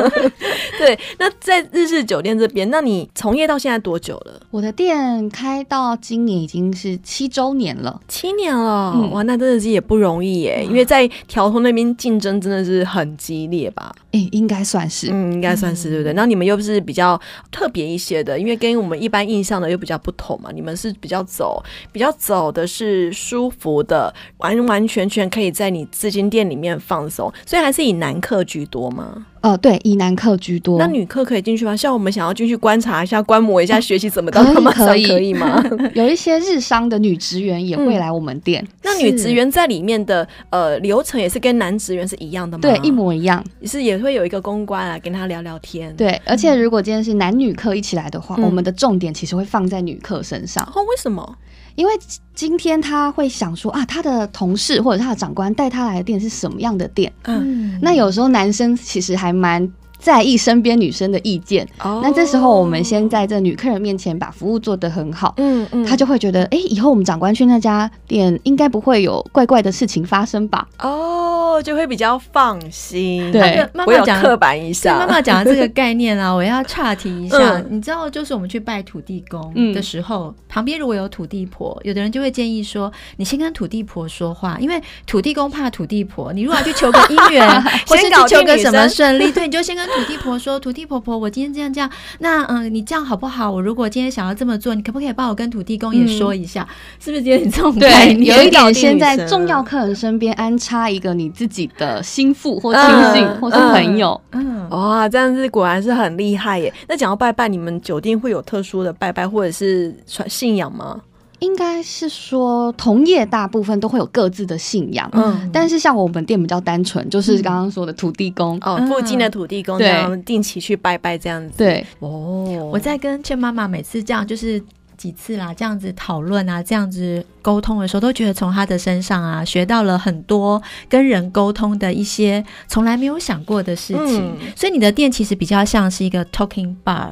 对，那在日式酒店这边，那你从业到现在多久了？我的店开到今年已经是七周年了，七年了，嗯、哇，那真的是也不容易耶，嗯、因为在条通那边竞争真的是很激烈吧？哎、欸，应该算是，嗯，应该算是，对不对？那、嗯、你们又不是比较特别一些的，因为跟我们一般印象的又比较不同嘛。你们是比较走，比较走的是舒服的，完完全全可以在你资金店里面放松，所以还是以男客居多吗？呃，对，以男客居多。那女客可以进去吗？像我们想要进去观察一下、观摩一下、学习怎么当妈妈桑，可以吗？有一些日商的女职员也会来我们店。嗯、那女职员在里面的呃流程也是跟男职员是一样的吗？对，一模一样。是也会有一个公关啊，跟他聊聊天。对，而且如果今天是男女客一起来的话，嗯、我们的重点其实会放在女客身上。哦，为什么？因为今天他会想说啊，他的同事或者他的长官带他来的店是什么样的店？嗯，那有时候男生其实还蛮。在意身边女生的意见，oh, 那这时候我们先在这女客人面前把服务做得很好，嗯嗯，她就会觉得，哎、欸，以后我们长官去那家店应该不会有怪怪的事情发生吧？哦，oh, 就会比较放心。对，妈妈讲刻板一下，妈妈讲的这个概念啊，我要岔题一下。嗯、你知道，就是我们去拜土地公的时候，嗯、旁边如果有土地婆，有的人就会建议说，你先跟土地婆说话，因为土地公怕土地婆。你如果要去求个姻缘，或是去求个什么顺利，对，你就先跟土地婆说：“土地婆婆，我今天这样这样，那嗯，你这样好不好？我如果今天想要这么做，你可不可以帮我跟土地公也说一下？嗯、是不是有点这种概念？有一点，先在重要客人身边安插一个你自己的心腹或亲信、嗯、或是朋友。嗯，哇，这样子果然是很厉害耶。那讲到拜拜，你们酒店会有特殊的拜拜或者是传信仰吗？”应该是说同业大部分都会有各自的信仰，嗯，但是像我们店比较单纯，就是刚刚说的土地公、嗯、哦，附近的土地公这样定期去拜拜这样子。对，哦，我在跟倩妈妈每次这样就是。几次啦，这样子讨论啊，这样子沟通的时候，都觉得从她的身上啊，学到了很多跟人沟通的一些从来没有想过的事情。嗯、所以你的店其实比较像是一个 talking bar，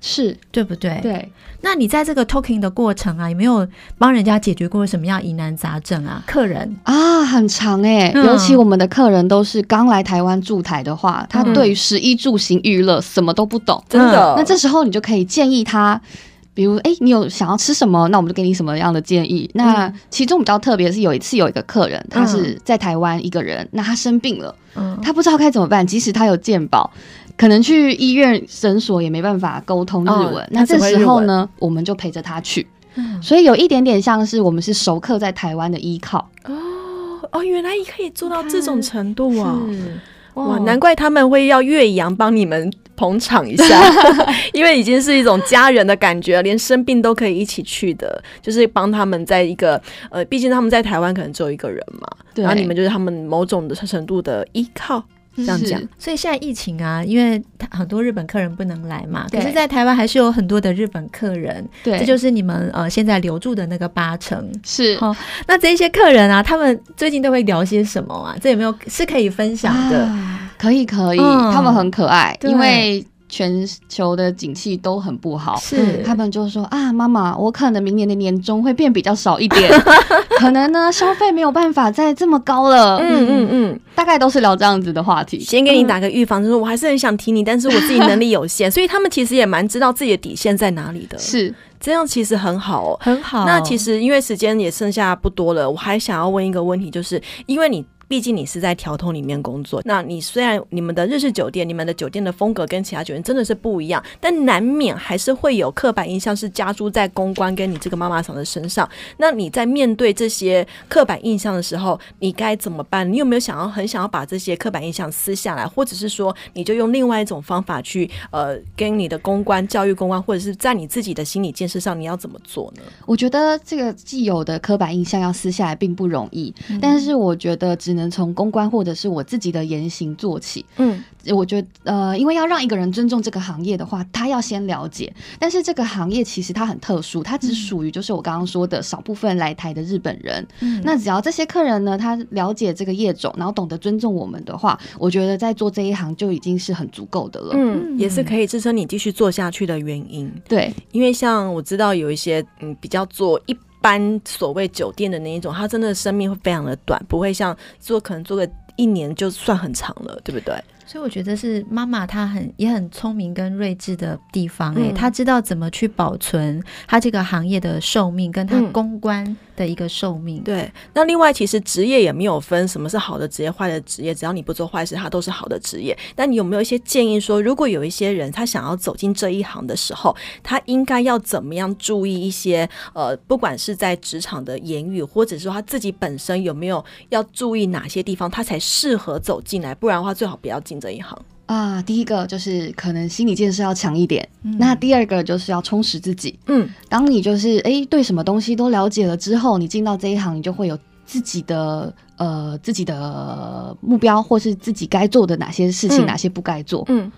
是对不对？对。那你在这个 talking 的过程啊，有没有帮人家解决过什么样疑难杂症啊？客人啊，很长哎、欸，嗯、尤其我们的客人都是刚来台湾驻台的话，他对于食衣住行娱乐什么都不懂，真的。那这时候你就可以建议他。比如，哎、欸，你有想要吃什么？那我们就给你什么样的建议。那其中比较特别的是，有一次有一个客人，他是在台湾一个人，嗯、那他生病了，嗯、他不知道该怎么办。即使他有健保，可能去医院诊所也没办法沟通日文。哦、那这时候呢，我们就陪着他去。嗯、所以有一点点像是我们是熟客在台湾的依靠。哦哦，原来可以做到这种程度啊！哇，难怪他们会要岳阳帮你们捧场一下，因为已经是一种家人的感觉，连生病都可以一起去的，就是帮他们在一个呃，毕竟他们在台湾可能只有一个人嘛，然后你们就是他们某种的程度的依靠。这样讲，所以现在疫情啊，因为很多日本客人不能来嘛，可是，在台湾还是有很多的日本客人，对，这就是你们呃现在留住的那个八成是。好，那这些客人啊，他们最近都会聊些什么啊？这有没有是可以分享的？啊、可以，可以，嗯、他们很可爱，因为。全球的景气都很不好，是他们就说啊，妈妈，我可能明年的年终会变比较少一点，可能呢消费没有办法再这么高了。嗯嗯嗯，嗯大概都是聊这样子的话题。先给你打个预防，就是我还是很想提你，但是我自己能力有限，所以他们其实也蛮知道自己的底线在哪里的。是这样，其实很好，很好。那其实因为时间也剩下不多了，我还想要问一个问题，就是因为你。毕竟你是在条通里面工作，那你虽然你们的日式酒店、你们的酒店的风格跟其他酒店真的是不一样，但难免还是会有刻板印象是加诸在公关跟你这个妈妈桑的身上。那你在面对这些刻板印象的时候，你该怎么办？你有没有想要很想要把这些刻板印象撕下来，或者是说你就用另外一种方法去呃跟你的公关教育公关，或者是在你自己的心理建设上，你要怎么做呢？我觉得这个既有的刻板印象要撕下来并不容易，但是我觉得只。能从公关或者是我自己的言行做起。嗯，我觉得呃，因为要让一个人尊重这个行业的话，他要先了解。但是这个行业其实它很特殊，它只属于就是我刚刚说的少部分来台的日本人。嗯，那只要这些客人呢，他了解这个业种，然后懂得尊重我们的话，我觉得在做这一行就已经是很足够的了。嗯，也是可以支撑你继续做下去的原因。对，因为像我知道有一些嗯比较做一。般所谓酒店的那一种，它真的生命会非常的短，不会像做可能做个一年就算很长了，对不对？所以我觉得是妈妈她很也很聪明跟睿智的地方哎、欸，她、嗯、知道怎么去保存她这个行业的寿命，跟她公关的一个寿命。嗯、对，那另外其实职业也没有分什么是好的职业、坏的职业，只要你不做坏事，它都是好的职业。那你有没有一些建议说，如果有一些人他想要走进这一行的时候，他应该要怎么样注意一些呃，不管是在职场的言语，或者说他自己本身有没有要注意哪些地方，他才适合走进来？不然的话，最好不要进。这一行啊，第一个就是可能心理建设要强一点，嗯、那第二个就是要充实自己。嗯，当你就是哎对什么东西都了解了之后，你进到这一行，你就会有自己的呃自己的目标，或是自己该做的哪些事情，嗯、哪些不该做。嗯。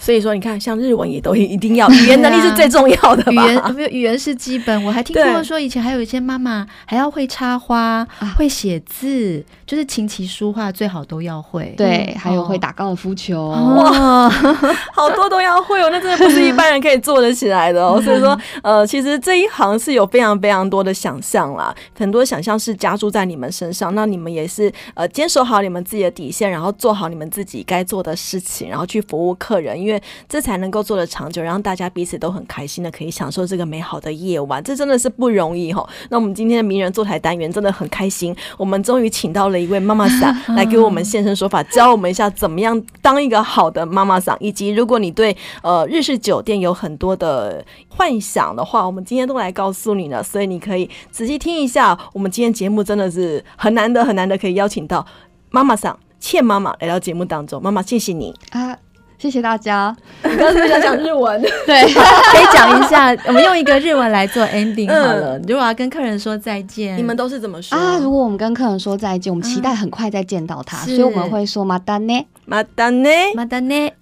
所以说，你看，像日文也都一定要，语言能力是最重要的。语言有没有？语言是基本。我还听过说，以前还有一些妈妈还要会插花、会写字，就是琴棋书画最好都要会。对，还有会打高尔夫球，哇，好多都要会哦。那真的不是一般人可以做得起来的哦。所以说，呃，其实这一行是有非常非常多的想象啦，很多想象是加注在你们身上。那你们也是呃，坚守好你们自己的底线，然后做好你们自己该做的事情，然后去服务客人，因为。因为这才能够做得长久，让大家彼此都很开心的可以享受这个美好的夜晚，这真的是不容易哈。那我们今天的名人坐台单元真的很开心，我们终于请到了一位妈妈桑 来给我们现身说法，教我们一下怎么样当一个好的妈妈桑，以及如果你对呃日式酒店有很多的幻想的话，我们今天都来告诉你了，所以你可以仔细听一下。我们今天节目真的是很难得很难得可以邀请到妈妈桑倩妈妈来到节目当中，妈妈谢谢你啊。谢谢大家。你刚才想讲日文，对，可以讲一下。我们用一个日文来做 ending 好了。如果要跟客人说再见，你们都是怎么说啊？如果我们跟客人说再见，我们期待很快再见到他，所以我们会说またね，またね，またね。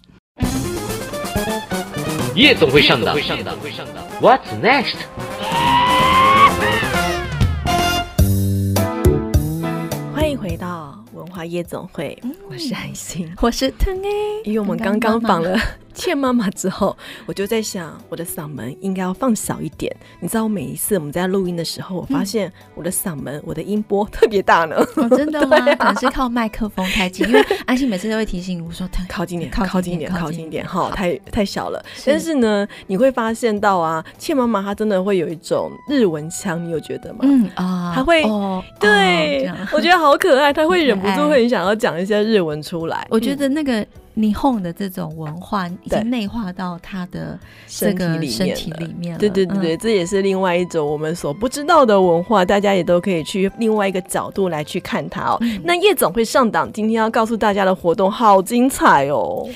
夜总会上档，What's next？ 夜总会，我是安心，我是腾 A。因为我们刚刚访了倩 妈妈之后，我就在想，我的嗓门应该要放小一点。你知道，每一次我们在录音的时候，我发现我的嗓门、我的音波特别大呢。哦，真的吗？可能是靠麦克风太近，因为 安心每次都会提醒我说：“靠近点，靠近点，靠近一点，哈，太太小了。”但是呢，你会发现到啊，倩妈妈她真的会有一种日文腔，你有觉得吗？嗯啊，她会，对，我觉得好可爱，她会忍不住会很想要讲一些日文出来。我觉得那个。霓虹的这种文化已经内化到他的这个身体里面了。对对对对，嗯、这也是另外一种我们所不知道的文化，大家也都可以去另外一个角度来去看它哦。嗯、那夜总会上档，今天要告诉大家的活动好精彩哦。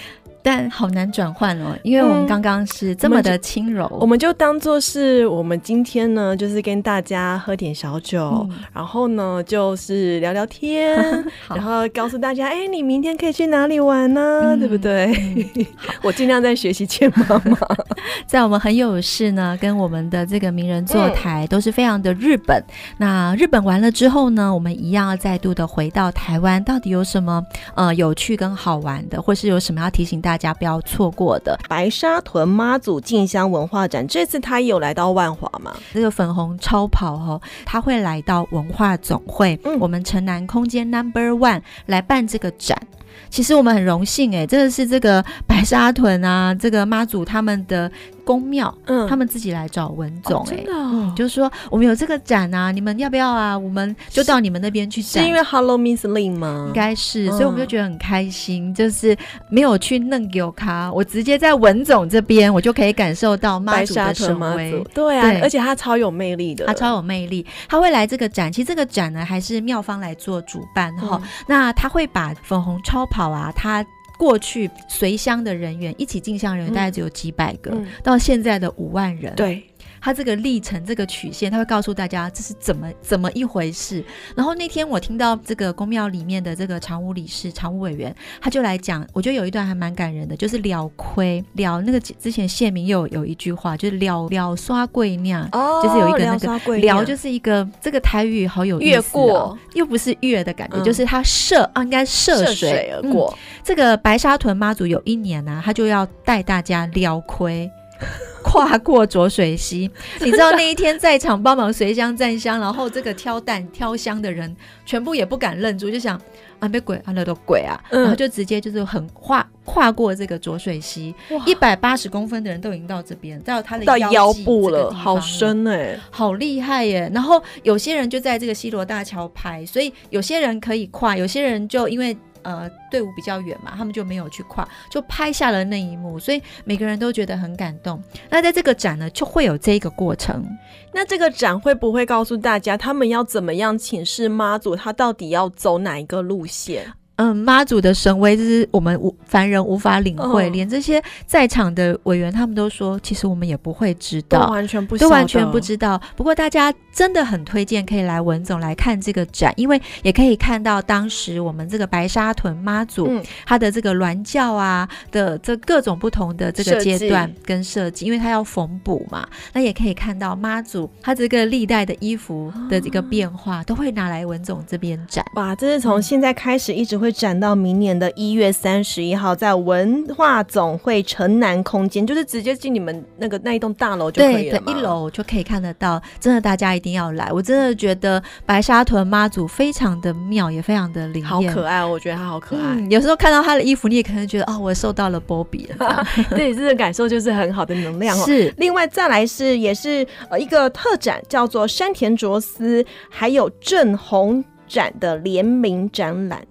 但好难转换哦，因为我们刚刚是这么的轻柔，嗯、我们就当做是我们今天呢，就是跟大家喝点小酒，嗯、然后呢，就是聊聊天，然后告诉大家，哎、欸，你明天可以去哪里玩呢、对不对？嗯、我尽量在学习倩妈妈，在我们很有事呢，跟我们的这个名人坐台都是非常的日本。嗯、那日本完了之后呢，我们一样要再度的回到台湾，到底有什么呃有趣跟好玩的，或是有什么要提醒大家？大家不要错过的白沙屯妈祖进香文化展，这次他有来到万华吗？这个粉红超跑哦，他会来到文化总会，嗯、我们城南空间 Number One 来办这个展。其实我们很荣幸哎，这个是这个白沙屯啊，这个妈祖他们的。宫庙，嗯，他们自己来找文总，哎，真的，嗯，就是说我们有这个展啊，你们要不要啊？我们就到你们那边去展。是因为 Hello Miss Lin 吗？应该是，所以我们就觉得很开心，就是没有去弄给我卡，我直接在文总这边，我就可以感受到妈祖的神威。对啊，而且他超有魅力的，他超有魅力，他会来这个展。其实这个展呢，还是庙方来做主办哈。那他会把粉红超跑啊，他。过去随乡的人员一起进乡人员大概只有几百个，到现在的五万人。对。他这个历程，这个曲线，他会告诉大家这是怎么怎么一回事。然后那天我听到这个宫庙里面的这个常务理事、常务委员，他就来讲，我觉得有一段还蛮感人的，就是了亏了那个之前谢明又有，有一句话，就是了了刷贵酿，哦、就是有一个那个了，就是一个这个台语好有意思、哦，越过又不是越的感觉，嗯、就是他涉啊，应该涉水，水而过、嗯。这个白沙屯妈祖有一年呢、啊，他就要带大家了亏。跨过浊水溪，你知道那一天在场帮忙随香站香，然后这个挑担挑香的人全部也不敢愣住，就想啊被鬼啊那都鬼啊，然后就直接就是很跨跨过这个浊水溪，一百八十公分的人都已经到这边，到他的腰到腰部了，好深哎、欸，好厉害耶！然后有些人就在这个西罗大桥拍，所以有些人可以跨，有些人就因为。呃，队伍比较远嘛，他们就没有去跨，就拍下了那一幕，所以每个人都觉得很感动。那在这个展呢，就会有这个过程。那这个展会不会告诉大家，他们要怎么样请示妈祖，他到底要走哪一个路线？嗯，妈祖的神威就是我们无凡人无法领会，连这些在场的委员他们都说，其实我们也不会知道，完全不，都完全不知道。不过大家真的很推荐可以来文总来看这个展，因为也可以看到当时我们这个白沙屯妈祖他的这个銮轿啊的这各种不同的这个阶段跟设计，因为他要缝补嘛，那也可以看到妈祖他这个历代的衣服的这个变化，都会拿来文总这边展。哇，这是从现在开始一直会。展到明年的一月三十一号，在文化总会城南空间，就是直接进你们那个那一栋大楼就可以了。对，一楼就可以看得到。真的，大家一定要来。我真的觉得白沙屯妈祖非常的妙，也非常的灵验，好可爱。哦我觉得她好可爱。嗯，有时候看到她的衣服，你也可能觉得哦，我受到了波比了。对，这个感受就是很好的能量哦。是。另外再来是也是呃一个特展，叫做山田卓司还有正红展的联名展览。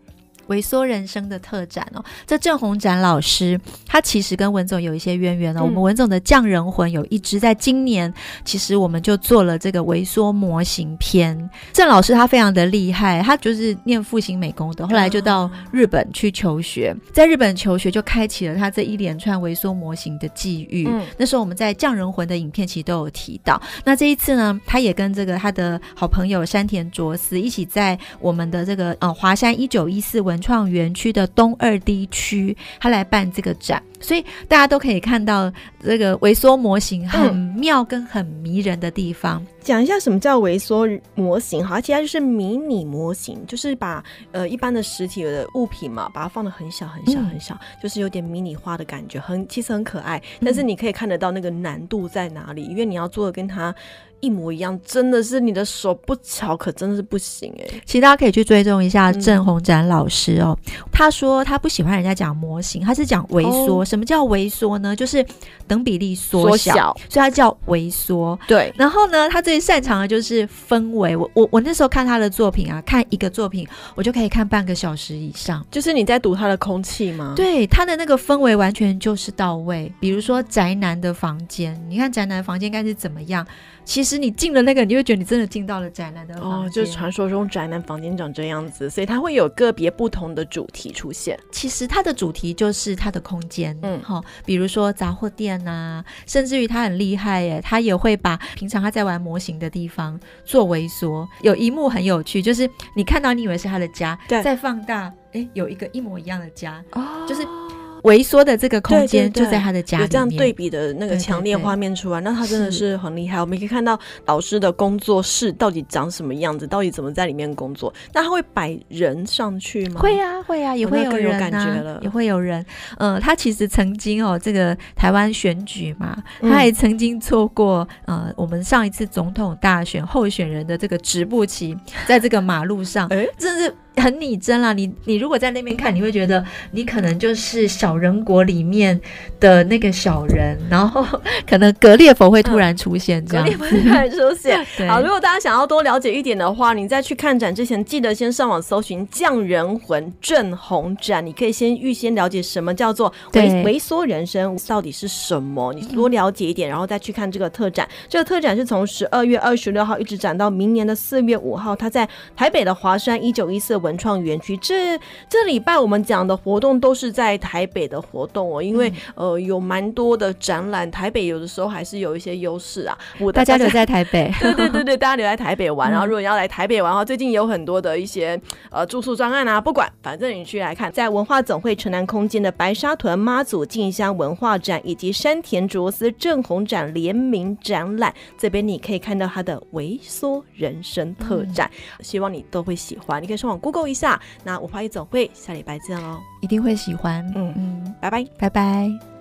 微缩人生的特展哦。这郑宏展老师，他其实跟文总有一些渊源哦。嗯、我们文总的匠人魂有一支，在今年其实我们就做了这个微缩模型篇。郑老师他非常的厉害，他就是念复兴美工的，后来就到日本去求学，在日本求学就开启了他这一连串微缩模型的际遇。嗯、那时候我们在匠人魂的影片其实都有提到。那这一次呢，他也跟这个他的好朋友山田卓司一起在我们的这个呃华山一九一四文创园区的东二 D 区，他来办这个展，所以大家都可以看到这个微缩模型很妙跟很迷人的地方。讲、嗯、一下什么叫微缩模型哈，其实它就是迷你模型，就是把呃一般的实体的物品嘛，把它放的很小很小很小，嗯、就是有点迷你化的感觉，很其实很可爱。但是你可以看得到那个难度在哪里，因为你要做的跟它。一模一样，真的是你的手不巧，可真的是不行哎、欸。其实大家可以去追踪一下郑宏展老师哦。嗯、他说他不喜欢人家讲模型，他是讲微缩。哦、什么叫微缩呢？就是等比例缩小，小所以他叫微缩。对。然后呢，他最擅长的就是氛围。我我我那时候看他的作品啊，看一个作品，我就可以看半个小时以上。就是你在读他的空气吗？对，他的那个氛围完全就是到位。比如说宅男的房间，你看宅男的房间应该是怎么样？其实你进了那个，你就会觉得你真的进到了宅男的哦，就是传说中宅男房间长这样子，所以它会有个别不同的主题出现。其实它的主题就是它的空间，嗯，好，比如说杂货店呐、啊，甚至于他很厉害耶，他也会把平常他在玩模型的地方做微缩。有一幕很有趣，就是你看到你以为是他的家，对，再放大，哎，有一个一模一样的家，哦，就是。微缩的这个空间就在他的家里面，有这样对比的那个强烈画面出来，那他真的是很厉害。我们可以看到老师的工作室到底长什么样子，到底怎么在里面工作。那他会摆人上去吗？会啊，会啊，也会有人、啊、有感觉了，也会有人。嗯、呃，他其实曾经哦，这个台湾选举嘛，他也曾经错过呃，我们上一次总统大选候选人的这个直步棋，在这个马路上，哎，真是。很拟真啦，你你如果在那边看，你会觉得你可能就是小人国里面的那个小人，然后可能格列佛会突然出现这样，格列佛突然出现。好，如果大家想要多了解一点的话，你在去看展之前，记得先上网搜寻“匠人魂正红展”，你可以先预先了解什么叫做微微缩人生到底是什么，你多了解一点，然后再去看这个特展。这个特展是从十二月二十六号一直展到明年的四月五号，它在台北的华山一九一四文创园区，这这礼拜我们讲的活动都是在台北的活动哦，因为、嗯、呃有蛮多的展览，台北有的时候还是有一些优势啊。我大家留在台北，对对对对，大家留在台北玩。嗯、然后如果你要来台北玩的话，最近有很多的一些呃住宿专案啊，不管反正你去来看，在文化总会城南空间的白沙屯妈祖进香文化展以及山田卓司正红展联名展览，这边你可以看到他的微缩人生特展，嗯、希望你都会喜欢。你可以上网 Google 一下，那文化夜总会下礼拜见喽，一定会喜欢。嗯嗯，拜拜，拜拜。